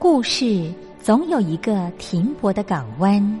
故事总有一个停泊的港湾。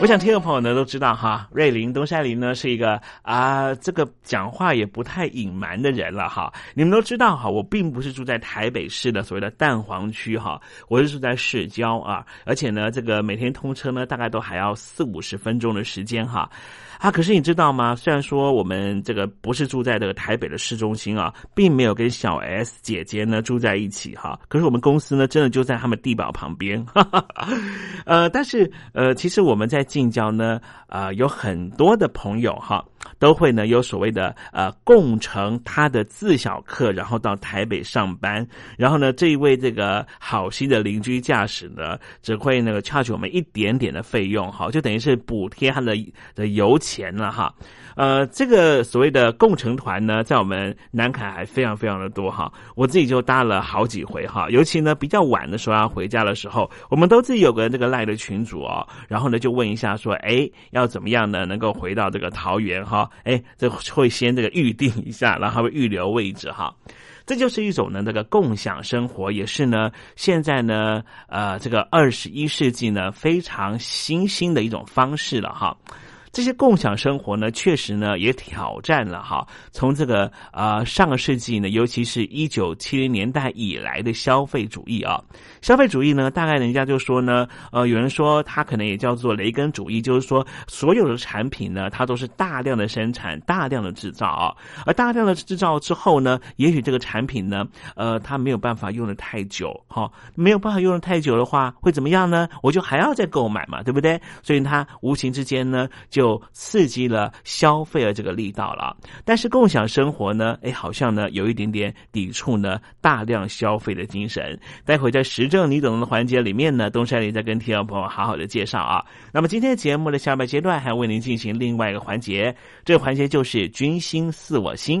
我想听的朋友呢都知道哈，瑞林东山林呢是一个啊，这个讲话也不太隐瞒的人了哈。你们都知道哈，我并不是住在台北市的所谓的蛋黄区哈，我是住在市郊啊，而且呢，这个每天通车呢大概都还要四五十分钟的时间哈。啊，可是你知道吗？虽然说我们这个不是住在这个台北的市中心啊，并没有跟小 S 姐姐呢住在一起哈。可是我们公司呢，真的就在他们地堡旁边。呃，但是呃，其实我们在近郊呢，啊，有很多的朋友哈，都会呢有所谓的呃共乘他的自小客，然后到台北上班。然后呢，这一位这个好心的邻居驾驶呢，只会那个 charge 我们一点点的费用哈，就等于是补贴他的的油。钱了哈，呃，这个所谓的共乘团呢，在我们南凯还非常非常的多哈。我自己就搭了好几回哈，尤其呢比较晚的时候要回家的时候，我们都自己有个这个赖的群主哦，然后呢就问一下说，哎，要怎么样呢能够回到这个桃园好？哎，这会先这个预定一下，然后会预留位置哈。这就是一种呢这个共享生活，也是呢现在呢呃这个二十一世纪呢非常新兴的一种方式了哈。这些共享生活呢，确实呢也挑战了哈。从这个呃上个世纪呢，尤其是一九七零年代以来的消费主义啊，消费主义呢，大概人家就说呢，呃，有人说它可能也叫做雷根主义，就是说所有的产品呢，它都是大量的生产、大量的制造啊。而大量的制造之后呢，也许这个产品呢，呃，它没有办法用的太久哈，没有办法用的太久的话，会怎么样呢？我就还要再购买嘛，对不对？所以它无形之间呢，就刺激了消费的这个力道了，但是共享生活呢，哎，好像呢有一点点抵触呢大量消费的精神。待会在时政你懂的环节里面呢，东山林再跟听众朋友好好的介绍啊。那么今天节目的下半阶段还为您进行另外一个环节，这个环节就是君心似我心。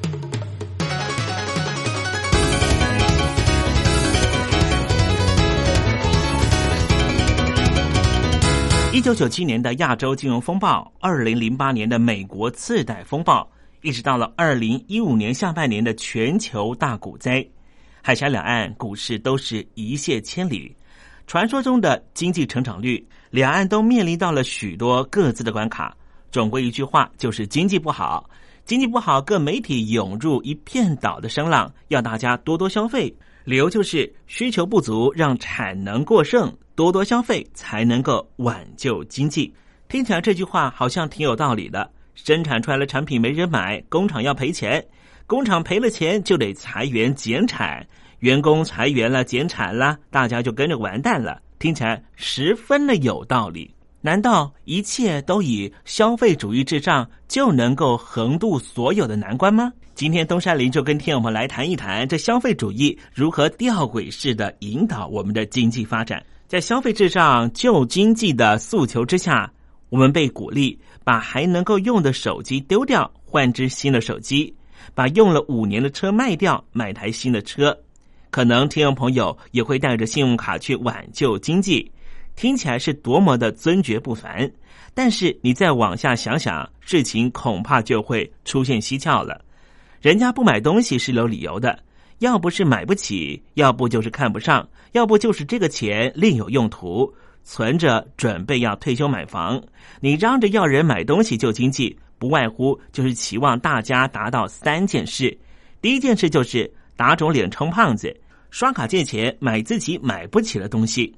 一九九七年的亚洲金融风暴，二零零八年的美国次贷风暴，一直到了二零一五年下半年的全球大股灾，海峡两岸股市都是一泻千里。传说中的经济成长率，两岸都面临到了许多各自的关卡。总归一句话，就是经济不好，经济不好，各媒体涌入一片倒的声浪，要大家多多消费。理由就是需求不足，让产能过剩，多多消费才能够挽救经济。听起来这句话好像挺有道理的。生产出来的产品没人买，工厂要赔钱，工厂赔了钱就得裁员减产，员工裁员了减产了，大家就跟着完蛋了。听起来十分的有道理。难道一切都以消费主义至上，就能够横渡所有的难关吗？今天东山林就跟听友们来谈一谈，这消费主义如何吊诡式的引导我们的经济发展。在消费至上、旧经济的诉求之下，我们被鼓励把还能够用的手机丢掉，换只新的手机；把用了五年的车卖掉，买台新的车。可能听众朋友也会带着信用卡去挽救经济。听起来是多么的尊爵不凡，但是你再往下想想，事情恐怕就会出现蹊跷了。人家不买东西是有理由的，要不是买不起，要不就是看不上，要不就是这个钱另有用途，存着准备要退休买房。你嚷着要人买东西救经济，不外乎就是期望大家达到三件事：第一件事就是打肿脸充胖子，刷卡借钱买自己买不起的东西。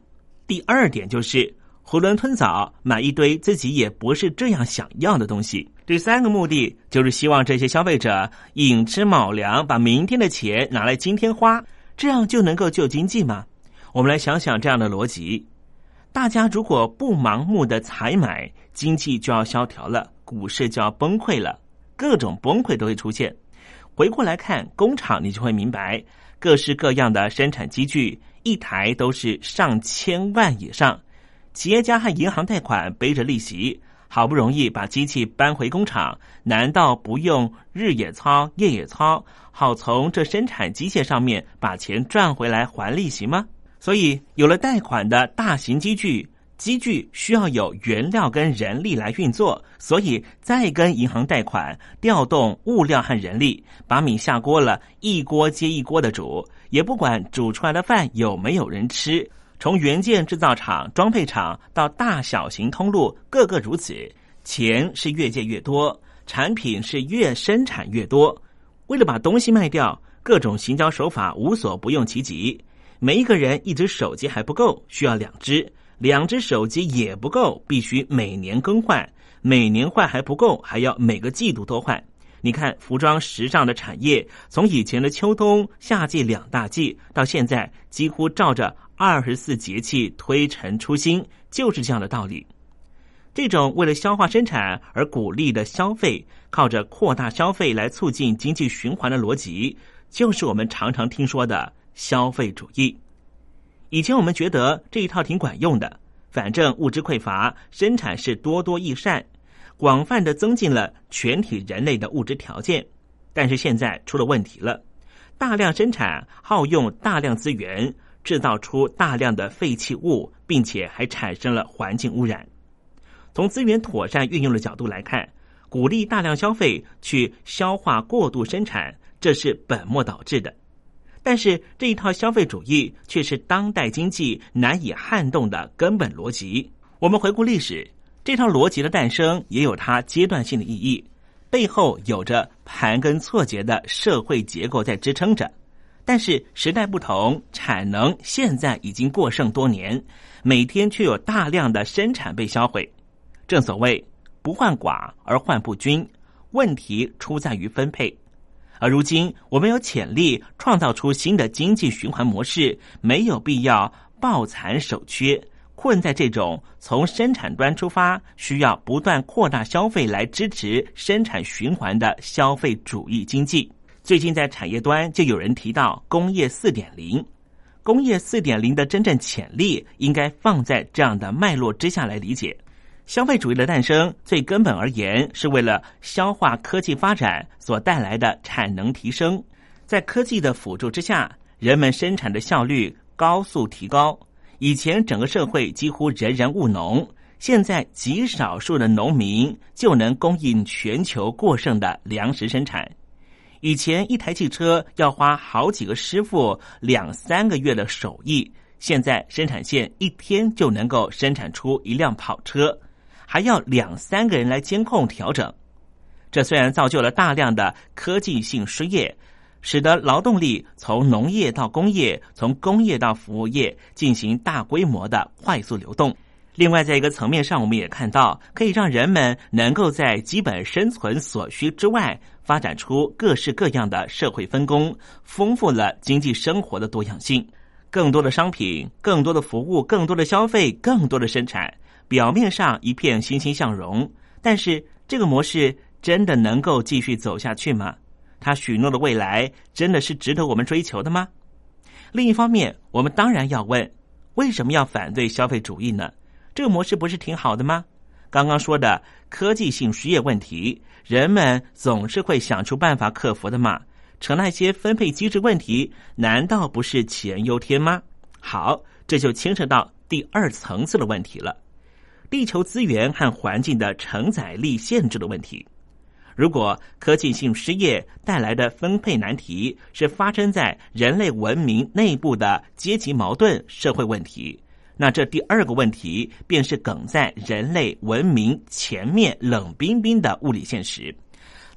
第二点就是囫囵吞枣买一堆自己也不是这样想要的东西。第三个目的就是希望这些消费者寅吃卯粮，把明天的钱拿来今天花，这样就能够救经济吗？我们来想想这样的逻辑：大家如果不盲目的采买，经济就要萧条了，股市就要崩溃了，各种崩溃都会出现。回过来看工厂，你就会明白各式各样的生产机具。一台都是上千万以上，企业家和银行贷款背着利息，好不容易把机器搬回工厂，难道不用日也操夜也操，好从这生产机械上面把钱赚回来还利息吗？所以，有了贷款的大型机具，机具需要有原料跟人力来运作，所以再跟银行贷款，调动物料和人力，把米下锅了，一锅接一锅的煮。也不管煮出来的饭有没有人吃，从元件制造厂、装配厂到大小型通路，个个如此。钱是越借越多，产品是越生产越多。为了把东西卖掉，各种行销手法无所不用其极。每一个人一只手机还不够，需要两只；两只手机也不够，必须每年更换。每年换还不够，还要每个季度都换。你看，服装时尚的产业，从以前的秋冬夏季两大季，到现在几乎照着二十四节气推陈出新，就是这样的道理。这种为了消化生产而鼓励的消费，靠着扩大消费来促进经济循环的逻辑，就是我们常常听说的消费主义。以前我们觉得这一套挺管用的，反正物质匮乏，生产是多多益善。广泛的增进了全体人类的物质条件，但是现在出了问题了。大量生产耗用大量资源，制造出大量的废弃物，并且还产生了环境污染。从资源妥善运用的角度来看，鼓励大量消费去消化过度生产，这是本末倒置的。但是这一套消费主义却是当代经济难以撼动的根本逻辑。我们回顾历史，这套逻辑的诞生也有它阶段性的意义，背后有着盘根错节的社会结构在支撑着。但是时代不同，产能现在已经过剩多年，每天却有大量的生产被销毁。正所谓不患寡而患不均，问题出在于分配。而如今，我们有潜力创造出新的经济循环模式，没有必要抱残守缺，困在这种从生产端出发，需要不断扩大消费来支持生产循环的消费主义经济。最近在产业端就有人提到工业四点零，工业四点零的真正潜力应该放在这样的脉络之下来理解。消费主义的诞生，最根本而言，是为了消化科技发展所带来的产能提升。在科技的辅助之下，人们生产的效率高速提高。以前整个社会几乎人人务农，现在极少数的农民就能供应全球过剩的粮食生产。以前一台汽车要花好几个师傅两三个月的手艺，现在生产线一天就能够生产出一辆跑车。还要两三个人来监控调整，这虽然造就了大量的科技性失业，使得劳动力从农业到工业，从工业到服务业进行大规模的快速流动。另外，在一个层面上，我们也看到可以让人们能够在基本生存所需之外，发展出各式各样的社会分工，丰富了经济生活的多样性。更多的商品，更多的服务，更多的消费，更多的生产。表面上一片欣欣向荣，但是这个模式真的能够继续走下去吗？他许诺的未来真的是值得我们追求的吗？另一方面，我们当然要问：为什么要反对消费主义呢？这个模式不是挺好的吗？刚刚说的科技性失业问题，人们总是会想出办法克服的嘛。成那些分配机制问题，难道不是杞人忧天吗？好，这就牵扯到第二层次的问题了。地球资源和环境的承载力限制的问题。如果科技性失业带来的分配难题是发生在人类文明内部的阶级矛盾社会问题，那这第二个问题便是梗在人类文明前面冷冰冰的物理现实。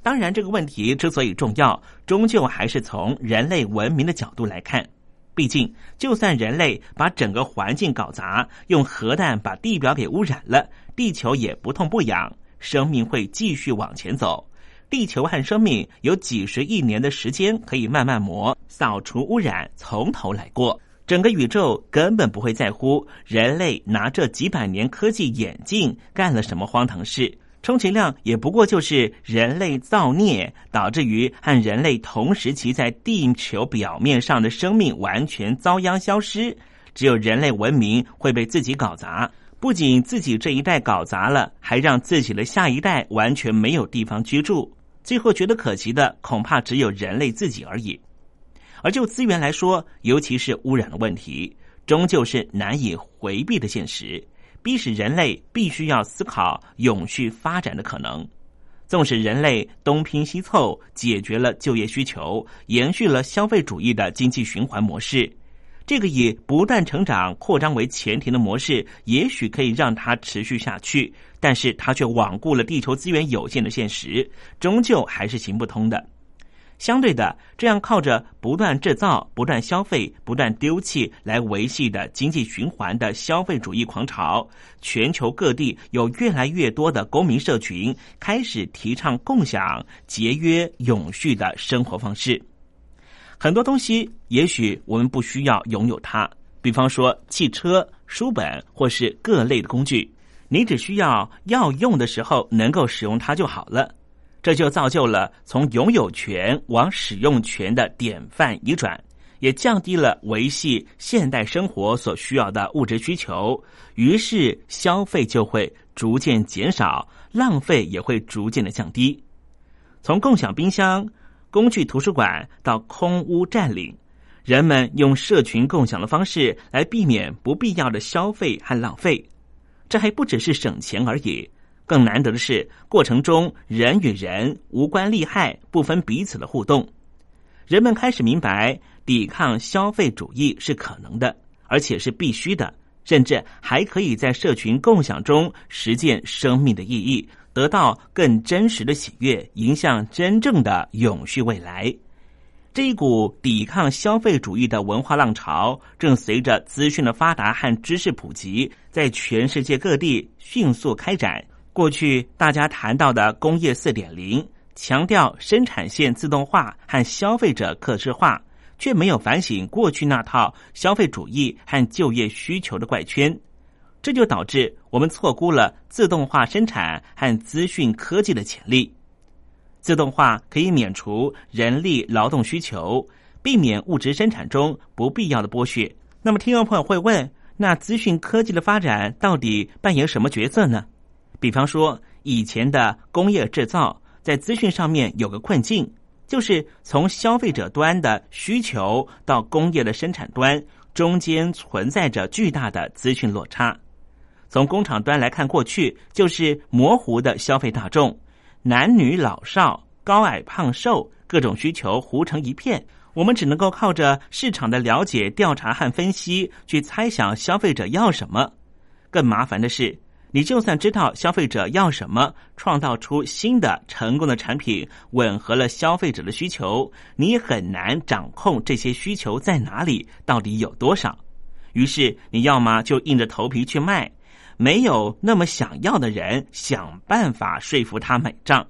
当然，这个问题之所以重要，终究还是从人类文明的角度来看。毕竟，就算人类把整个环境搞砸，用核弹把地表给污染了，地球也不痛不痒，生命会继续往前走。地球和生命有几十亿年的时间可以慢慢磨，扫除污染，从头来过。整个宇宙根本不会在乎人类拿这几百年科技眼镜干了什么荒唐事。充其量也不过就是人类造孽，导致于和人类同时期在地球表面上的生命完全遭殃消失。只有人类文明会被自己搞砸，不仅自己这一代搞砸了，还让自己的下一代完全没有地方居住。最后觉得可惜的，恐怕只有人类自己而已。而就资源来说，尤其是污染的问题，终究是难以回避的现实。逼使人类必须要思考永续发展的可能。纵使人类东拼西凑解决了就业需求，延续了消费主义的经济循环模式，这个以不断成长扩张为前提的模式，也许可以让它持续下去。但是它却罔顾了地球资源有限的现实，终究还是行不通的。相对的，这样靠着不断制造、不断消费、不断丢弃来维系的经济循环的消费主义狂潮，全球各地有越来越多的公民社群开始提倡共享、节约、永续的生活方式。很多东西也许我们不需要拥有它，比方说汽车、书本或是各类的工具，你只需要要用的时候能够使用它就好了。这就造就了从拥有权往使用权的典范移转，也降低了维系现代生活所需要的物质需求，于是消费就会逐渐减少，浪费也会逐渐的降低。从共享冰箱、工具图书馆到空屋占领，人们用社群共享的方式来避免不必要的消费和浪费。这还不只是省钱而已。更难得的是，过程中人与人无关利害，不分彼此的互动。人们开始明白，抵抗消费主义是可能的，而且是必须的，甚至还可以在社群共享中实践生命的意义，得到更真实的喜悦，迎向真正的永续未来。这一股抵抗消费主义的文化浪潮，正随着资讯的发达和知识普及，在全世界各地迅速开展。过去大家谈到的工业四点零。强调生产线自动化和消费者可视化，却没有反省过去那套消费主义和就业需求的怪圈，这就导致我们错估了自动化生产和资讯科技的潜力。自动化可以免除人力劳动需求，避免物质生产中不必要的剥削。那么，听众朋友会问：那资讯科技的发展到底扮演什么角色呢？比方说，以前的工业制造。在资讯上面有个困境，就是从消费者端的需求到工业的生产端，中间存在着巨大的资讯落差。从工厂端来看，过去就是模糊的消费大众，男女老少、高矮胖瘦，各种需求糊成一片。我们只能够靠着市场的了解、调查和分析，去猜想消费者要什么。更麻烦的是。你就算知道消费者要什么，创造出新的成功的产品，吻合了消费者的需求，你也很难掌控这些需求在哪里，到底有多少。于是你要么就硬着头皮去卖，没有那么想要的人，想办法说服他买账；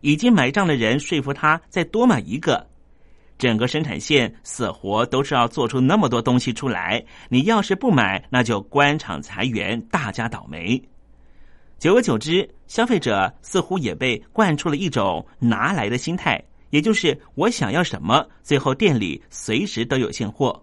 已经买账的人，说服他再多买一个。整个生产线死活都是要做出那么多东西出来，你要是不买，那就关厂裁员，大家倒霉。久而久之，消费者似乎也被惯出了一种拿来的心态，也就是我想要什么，最后店里随时都有现货。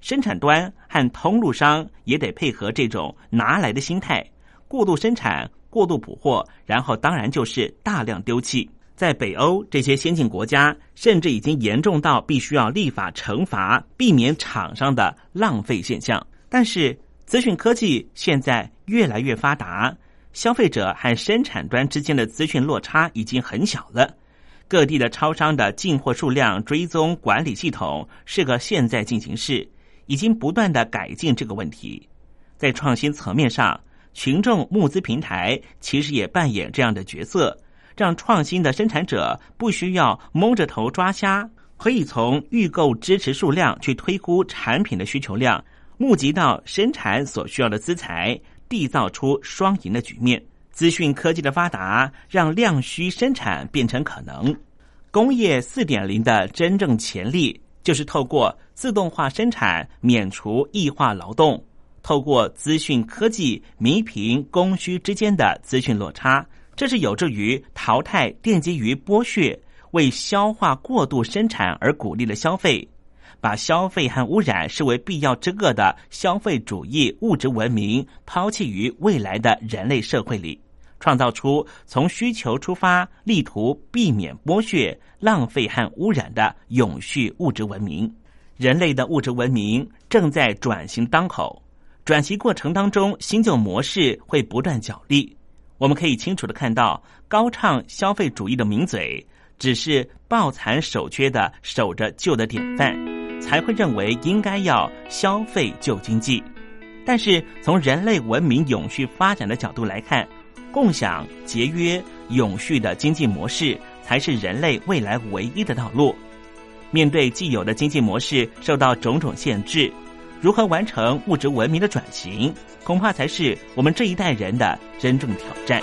生产端和通路商也得配合这种拿来的心态，过度生产、过度补货，然后当然就是大量丢弃。在北欧这些先进国家，甚至已经严重到必须要立法惩罚，避免厂商的浪费现象。但是，资讯科技现在越来越发达。消费者和生产端之间的资讯落差已经很小了。各地的超商的进货数量追踪管理系统是个现在进行式，已经不断的改进这个问题。在创新层面上，群众募资平台其实也扮演这样的角色，让创新的生产者不需要蒙着头抓瞎，可以从预购支持数量去推估产品的需求量，募集到生产所需要的资材。缔造出双赢的局面。资讯科技的发达，让量需生产变成可能。工业四点零的真正潜力，就是透过自动化生产，免除异化劳动；透过资讯科技，弥平供需之间的资讯落差。这是有助于淘汰奠基于剥削、为消化过度生产而鼓励的消费。把消费和污染视为必要之恶的消费主义物质文明抛弃于未来的人类社会里，创造出从需求出发、力图避免剥削、浪费和污染的永续物质文明。人类的物质文明正在转型当口，转型过程当中，新旧模式会不断角力。我们可以清楚的看到，高唱消费主义的名嘴，只是抱残守缺的守着旧的典范。才会认为应该要消费旧经济，但是从人类文明永续发展的角度来看，共享、节约、永续的经济模式才是人类未来唯一的道路。面对既有的经济模式受到种种限制，如何完成物质文明的转型，恐怕才是我们这一代人的真正挑战。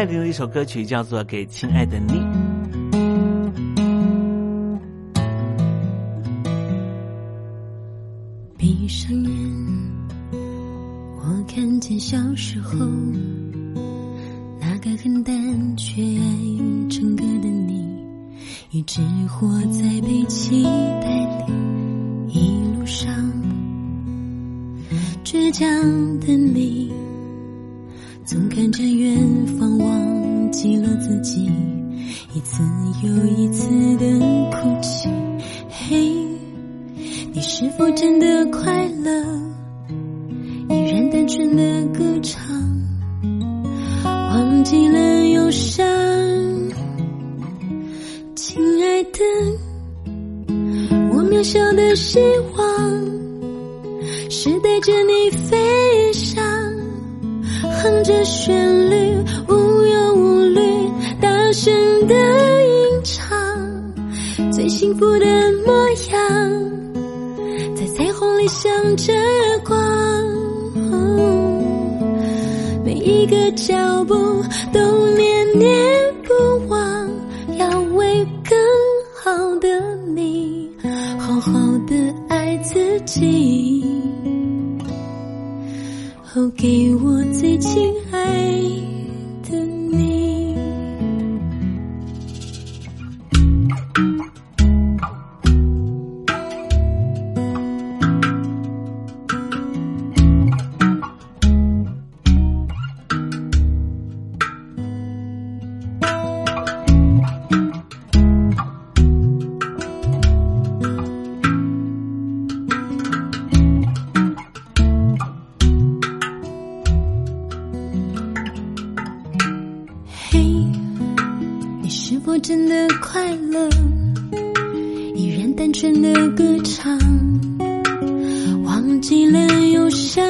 来的一首歌曲叫做《给亲爱的你》。闭上眼，我看见小时候那个很单却爱唱歌的你，一直活在被期待里，一路上倔强的你。总看着远方，忘记了自己，一次又一次的哭记了忧伤。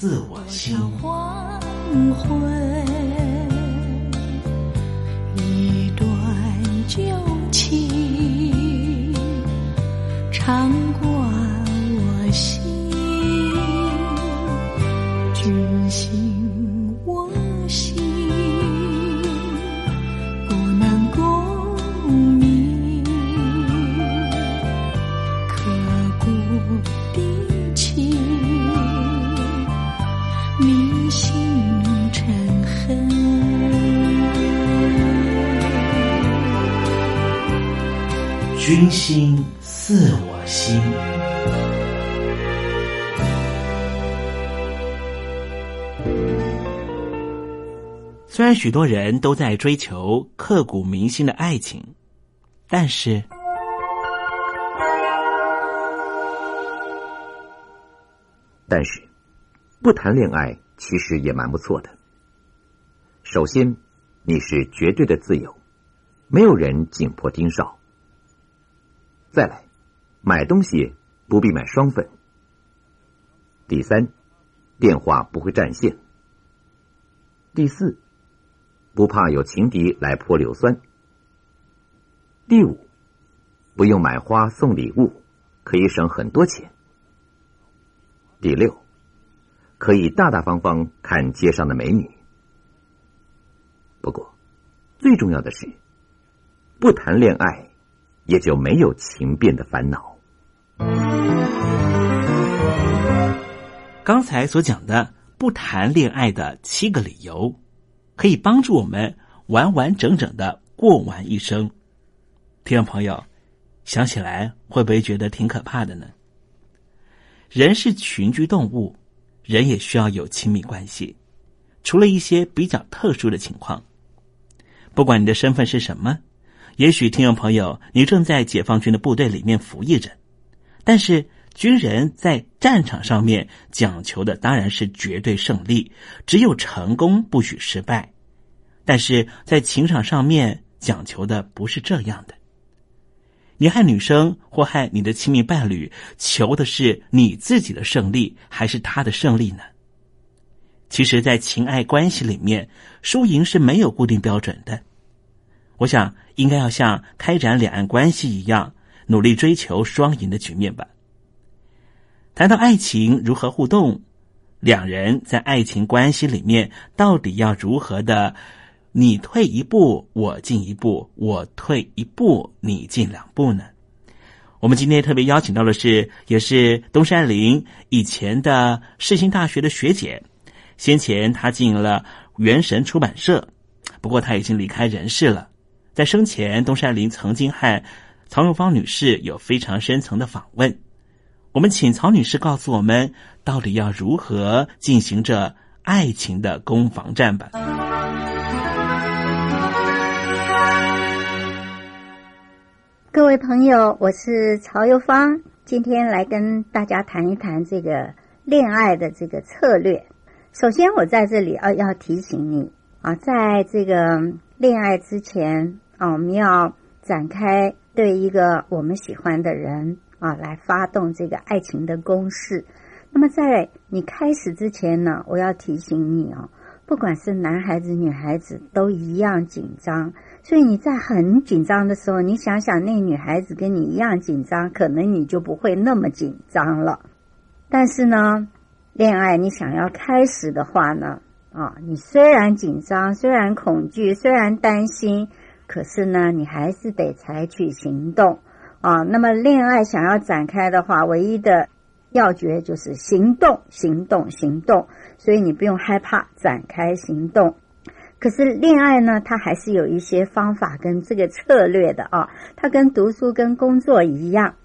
自我心。黄昏，一段旧情常挂我心，君心许多人都在追求刻骨铭心的爱情，但是，但是，不谈恋爱其实也蛮不错的。首先，你是绝对的自由，没有人紧迫盯梢。再来，买东西不必买双份。第三，电话不会占线。第四。不怕有情敌来泼硫酸。第五，不用买花送礼物，可以省很多钱。第六，可以大大方方看街上的美女。不过，最重要的是，不谈恋爱，也就没有情变的烦恼。刚才所讲的不谈恋爱的七个理由。可以帮助我们完完整整的过完一生。听众朋友，想起来会不会觉得挺可怕的呢？人是群居动物，人也需要有亲密关系。除了一些比较特殊的情况，不管你的身份是什么，也许听众朋友你正在解放军的部队里面服役着，但是。军人在战场上面讲求的当然是绝对胜利，只有成功不许失败。但是在情场上面讲求的不是这样的。你害女生或害你的亲密伴侣，求的是你自己的胜利还是他的胜利呢？其实，在情爱关系里面，输赢是没有固定标准的。我想，应该要像开展两岸关系一样，努力追求双赢的局面吧。谈到爱情如何互动，两人在爱情关系里面到底要如何的？你退一步，我进一步；我退一步，你进两步呢？我们今天特别邀请到的是，也是东山林以前的世新大学的学姐。先前她经营了元神出版社，不过她已经离开人世了。在生前，东山林曾经和曹永芳女士有非常深层的访问。我们请曹女士告诉我们，到底要如何进行着爱情的攻防战吧。各位朋友，我是曹幼芳，今天来跟大家谈一谈这个恋爱的这个策略。首先，我在这里要要提醒你啊，在这个恋爱之前啊，我们要展开对一个我们喜欢的人。啊，来发动这个爱情的攻势。那么，在你开始之前呢，我要提醒你哦，不管是男孩子、女孩子，都一样紧张。所以你在很紧张的时候，你想想那女孩子跟你一样紧张，可能你就不会那么紧张了。但是呢，恋爱你想要开始的话呢，啊，你虽然紧张，虽然恐惧，虽然担心，可是呢，你还是得采取行动。啊，那么恋爱想要展开的话，唯一的要诀就是行动，行动，行动。所以你不用害怕展开行动。可是恋爱呢，它还是有一些方法跟这个策略的啊。它跟读书跟工作一样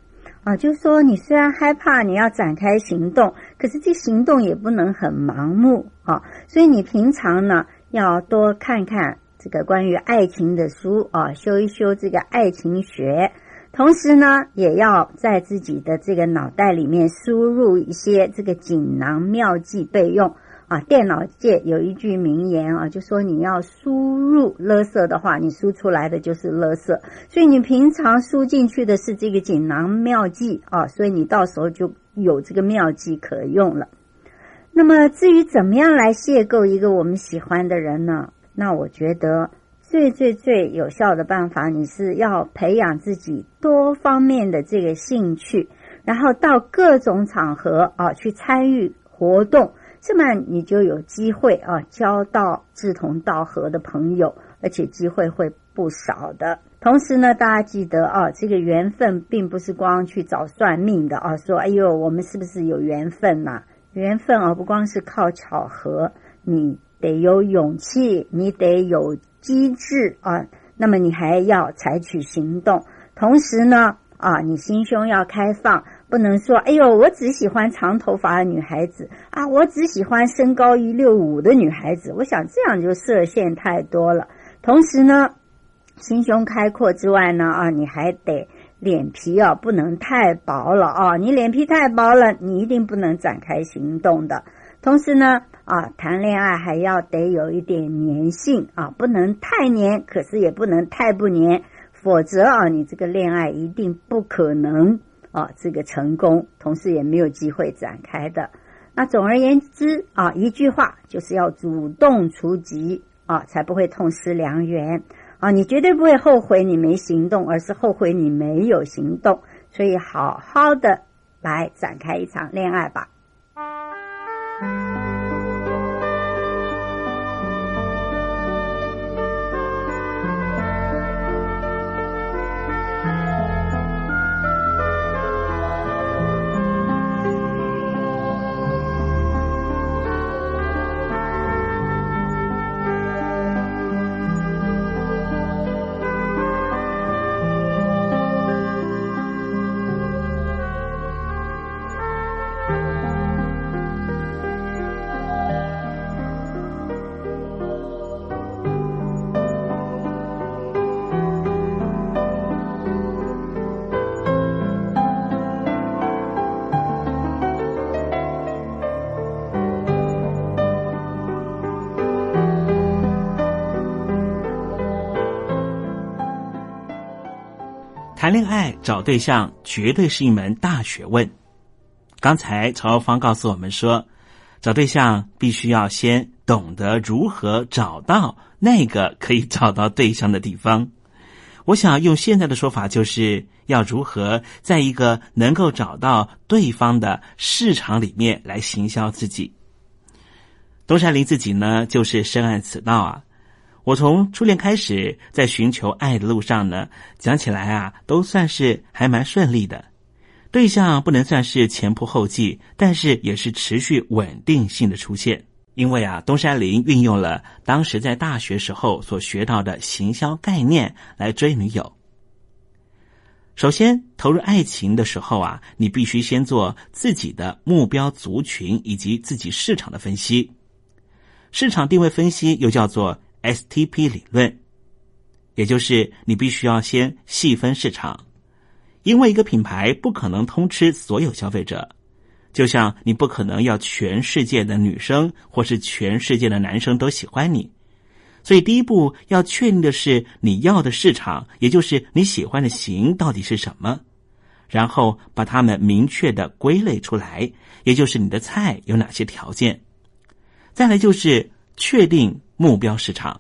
啊，就是说你虽然害怕，你要展开行动，可是这行动也不能很盲目啊。所以你平常呢，要多看看这个关于爱情的书啊，修一修这个爱情学。同时呢，也要在自己的这个脑袋里面输入一些这个锦囊妙计备用啊。电脑界有一句名言啊，就说你要输入勒色的话，你输出来的就是勒色。所以你平常输进去的是这个锦囊妙计啊，所以你到时候就有这个妙计可用了。那么至于怎么样来邂逅一个我们喜欢的人呢？那我觉得。最最最有效的办法，你是要培养自己多方面的这个兴趣，然后到各种场合啊去参与活动，这么你就有机会啊交到志同道合的朋友，而且机会会不少的。同时呢，大家记得啊，这个缘分并不是光去找算命的啊，说哎呦我们是不是有缘分呐？缘分啊不光是靠巧合，你得有勇气，你得有。机智啊，那么你还要采取行动。同时呢，啊，你心胸要开放，不能说，哎呦，我只喜欢长头发的女孩子啊，我只喜欢身高一六五的女孩子。我想这样就设限太多了。同时呢，心胸开阔之外呢，啊，你还得脸皮啊不能太薄了啊，你脸皮太薄了，你一定不能展开行动的。同时呢，啊，谈恋爱还要得有一点粘性啊，不能太粘，可是也不能太不粘，否则啊，你这个恋爱一定不可能啊，这个成功，同时也没有机会展开的。那总而言之啊，一句话就是要主动出击啊，才不会痛失良缘啊，你绝对不会后悔你没行动，而是后悔你没有行动。所以好好的来展开一场恋爱吧。谈恋爱找对象绝对是一门大学问。刚才曹芳告诉我们说，找对象必须要先懂得如何找到那个可以找到对象的地方。我想用现在的说法，就是要如何在一个能够找到对方的市场里面来行销自己。东山林自己呢，就是深谙此道啊。我从初恋开始，在寻求爱的路上呢，讲起来啊，都算是还蛮顺利的。对象不能算是前仆后继，但是也是持续稳定性的出现。因为啊，东山林运用了当时在大学时候所学到的行销概念来追女友。首先，投入爱情的时候啊，你必须先做自己的目标族群以及自己市场的分析。市场定位分析又叫做。STP 理论，也就是你必须要先细分市场，因为一个品牌不可能通吃所有消费者，就像你不可能要全世界的女生或是全世界的男生都喜欢你，所以第一步要确定的是你要的市场，也就是你喜欢的型到底是什么，然后把它们明确的归类出来，也就是你的菜有哪些条件，再来就是确定。目标市场，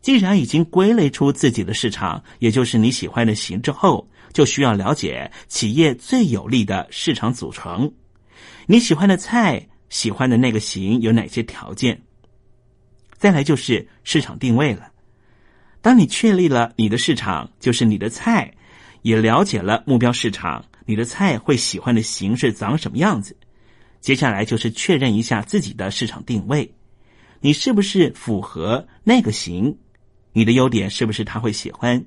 既然已经归类出自己的市场，也就是你喜欢的型之后，就需要了解企业最有利的市场组成。你喜欢的菜，喜欢的那个型有哪些条件？再来就是市场定位了。当你确立了你的市场，就是你的菜，也了解了目标市场，你的菜会喜欢的形式长什么样子？接下来就是确认一下自己的市场定位。你是不是符合那个型？你的优点是不是他会喜欢？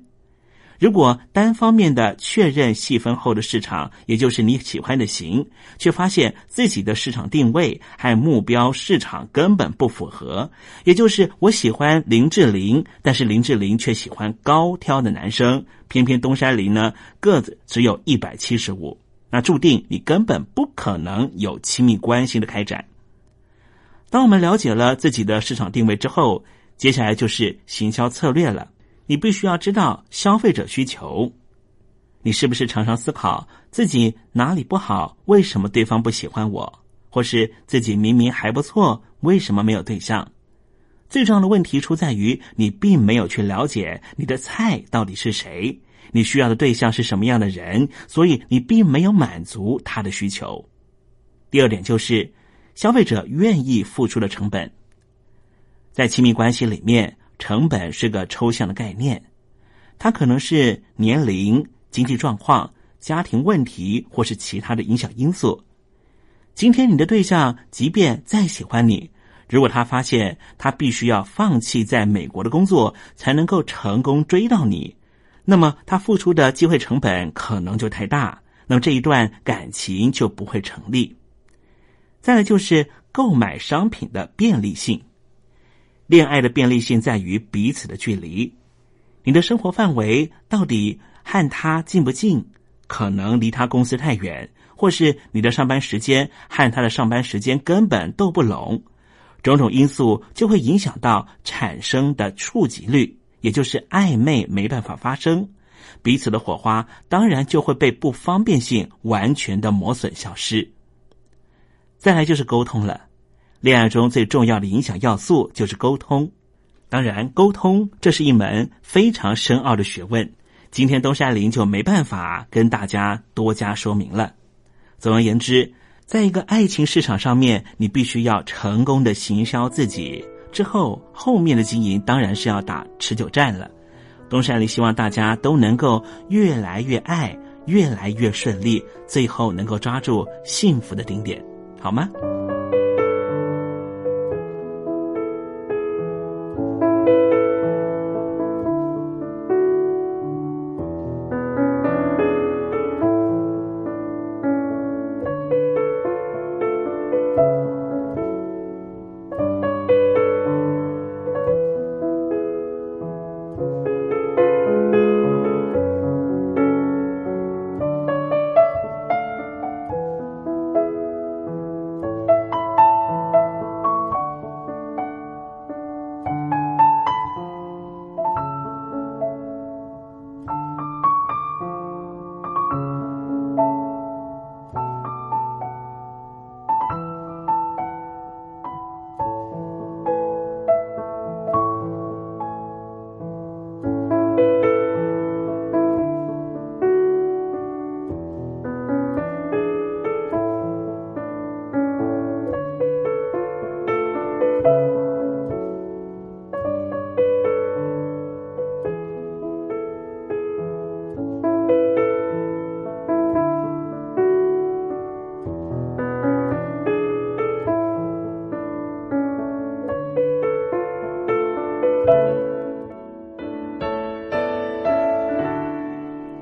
如果单方面的确认细分后的市场，也就是你喜欢的型，却发现自己的市场定位和目标市场根本不符合，也就是我喜欢林志玲，但是林志玲却喜欢高挑的男生，偏偏东山林呢个子只有一百七十五，那注定你根本不可能有亲密关系的开展。当我们了解了自己的市场定位之后，接下来就是行销策略了。你必须要知道消费者需求。你是不是常常思考自己哪里不好？为什么对方不喜欢我？或是自己明明还不错，为什么没有对象？最重要的问题出在于你并没有去了解你的菜到底是谁，你需要的对象是什么样的人，所以你并没有满足他的需求。第二点就是。消费者愿意付出的成本，在亲密关系里面，成本是个抽象的概念，它可能是年龄、经济状况、家庭问题，或是其他的影响因素。今天你的对象即便再喜欢你，如果他发现他必须要放弃在美国的工作才能够成功追到你，那么他付出的机会成本可能就太大，那么这一段感情就不会成立。再来就是购买商品的便利性，恋爱的便利性在于彼此的距离，你的生活范围到底和他近不近？可能离他公司太远，或是你的上班时间和他的上班时间根本斗不拢，种种因素就会影响到产生的触及率。也就是暧昧没办法发生，彼此的火花当然就会被不方便性完全的磨损消失。再来就是沟通了，恋爱中最重要的影响要素就是沟通。当然，沟通这是一门非常深奥的学问，今天东山林就没办法跟大家多加说明了。总而言之，在一个爱情市场上面，你必须要成功的行销自己。之后，后面的经营当然是要打持久战了。东山林希望大家都能够越来越爱，越来越顺利，最后能够抓住幸福的顶点，好吗？